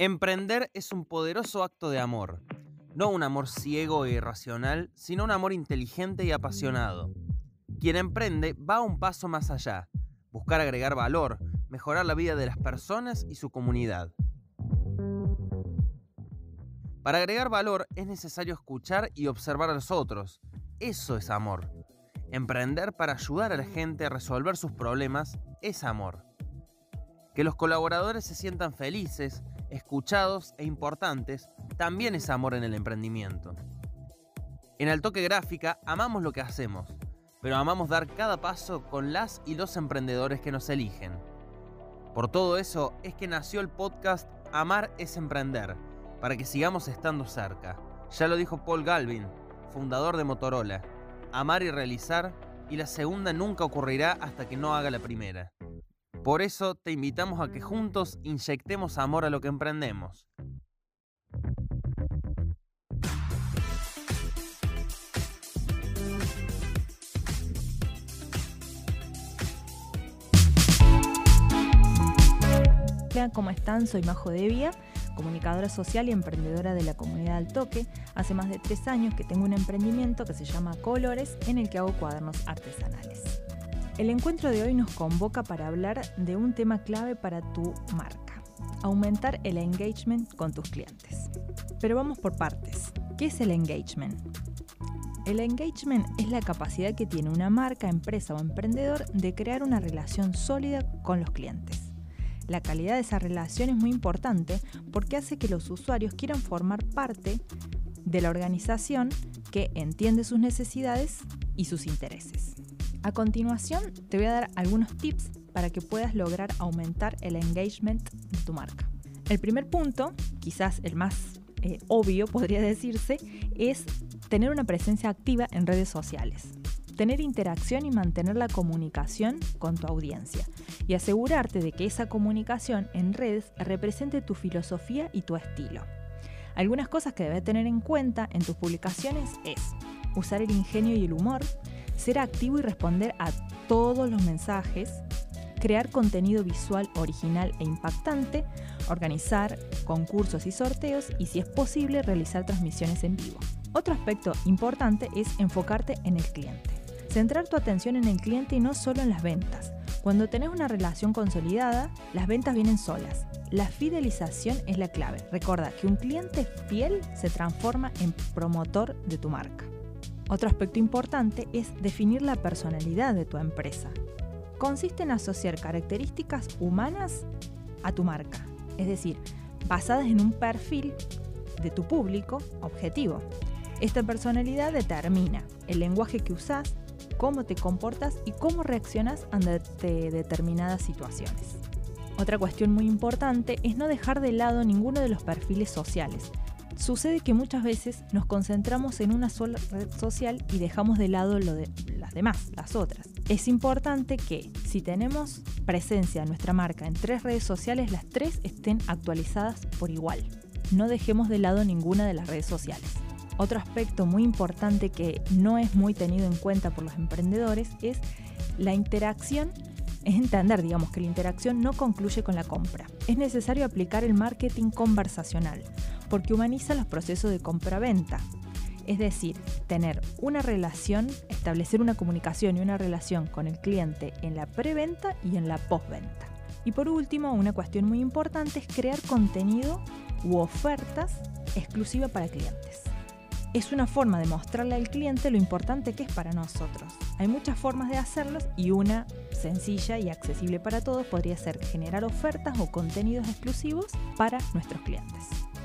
Emprender es un poderoso acto de amor, no un amor ciego e irracional, sino un amor inteligente y apasionado. Quien emprende va un paso más allá, buscar agregar valor, mejorar la vida de las personas y su comunidad. Para agregar valor es necesario escuchar y observar a los otros. Eso es amor. Emprender para ayudar a la gente a resolver sus problemas es amor. Que los colaboradores se sientan felices, escuchados e importantes, también es amor en el emprendimiento. En Altoque Gráfica amamos lo que hacemos, pero amamos dar cada paso con las y los emprendedores que nos eligen. Por todo eso es que nació el podcast Amar es Emprender, para que sigamos estando cerca. Ya lo dijo Paul Galvin, fundador de Motorola. Amar y realizar, y la segunda nunca ocurrirá hasta que no haga la primera. Por eso te invitamos a que juntos inyectemos amor a lo que emprendemos. Hola, ¿cómo están? Soy Majo Devia, comunicadora social y emprendedora de la comunidad del toque. Hace más de tres años que tengo un emprendimiento que se llama Colores, en el que hago cuadernos artesanales. El encuentro de hoy nos convoca para hablar de un tema clave para tu marca, aumentar el engagement con tus clientes. Pero vamos por partes. ¿Qué es el engagement? El engagement es la capacidad que tiene una marca, empresa o emprendedor de crear una relación sólida con los clientes. La calidad de esa relación es muy importante porque hace que los usuarios quieran formar parte de la organización que entiende sus necesidades y sus intereses. A continuación, te voy a dar algunos tips para que puedas lograr aumentar el engagement de tu marca. El primer punto, quizás el más eh, obvio podría decirse, es tener una presencia activa en redes sociales. Tener interacción y mantener la comunicación con tu audiencia. Y asegurarte de que esa comunicación en redes represente tu filosofía y tu estilo. Algunas cosas que debes tener en cuenta en tus publicaciones es usar el ingenio y el humor, ser activo y responder a todos los mensajes, crear contenido visual original e impactante, organizar concursos y sorteos y si es posible realizar transmisiones en vivo. Otro aspecto importante es enfocarte en el cliente. Centrar tu atención en el cliente y no solo en las ventas. Cuando tenés una relación consolidada, las ventas vienen solas. La fidelización es la clave. Recuerda que un cliente fiel se transforma en promotor de tu marca. Otro aspecto importante es definir la personalidad de tu empresa. Consiste en asociar características humanas a tu marca, es decir, basadas en un perfil de tu público objetivo. Esta personalidad determina el lenguaje que usas, cómo te comportas y cómo reaccionas ante determinadas situaciones. Otra cuestión muy importante es no dejar de lado ninguno de los perfiles sociales, Sucede que muchas veces nos concentramos en una sola red social y dejamos de lado lo de las demás, las otras. Es importante que si tenemos presencia en nuestra marca en tres redes sociales, las tres estén actualizadas por igual. No dejemos de lado ninguna de las redes sociales. Otro aspecto muy importante que no es muy tenido en cuenta por los emprendedores es la interacción es entender, digamos, que la interacción no concluye con la compra. Es necesario aplicar el marketing conversacional, porque humaniza los procesos de compra-venta. Es decir, tener una relación, establecer una comunicación y una relación con el cliente en la preventa y en la postventa. Y por último, una cuestión muy importante es crear contenido u ofertas exclusivas para clientes. Es una forma de mostrarle al cliente lo importante que es para nosotros. Hay muchas formas de hacerlo y una sencilla y accesible para todos podría ser generar ofertas o contenidos exclusivos para nuestros clientes.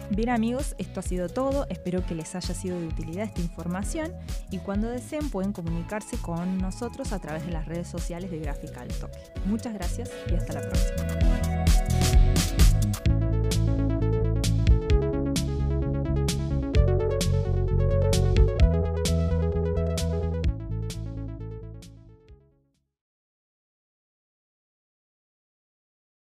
Bien amigos, esto ha sido todo, espero que les haya sido de utilidad esta información y cuando deseen pueden comunicarse con nosotros a través de las redes sociales de Gráfica al Toque. Muchas gracias y hasta la próxima.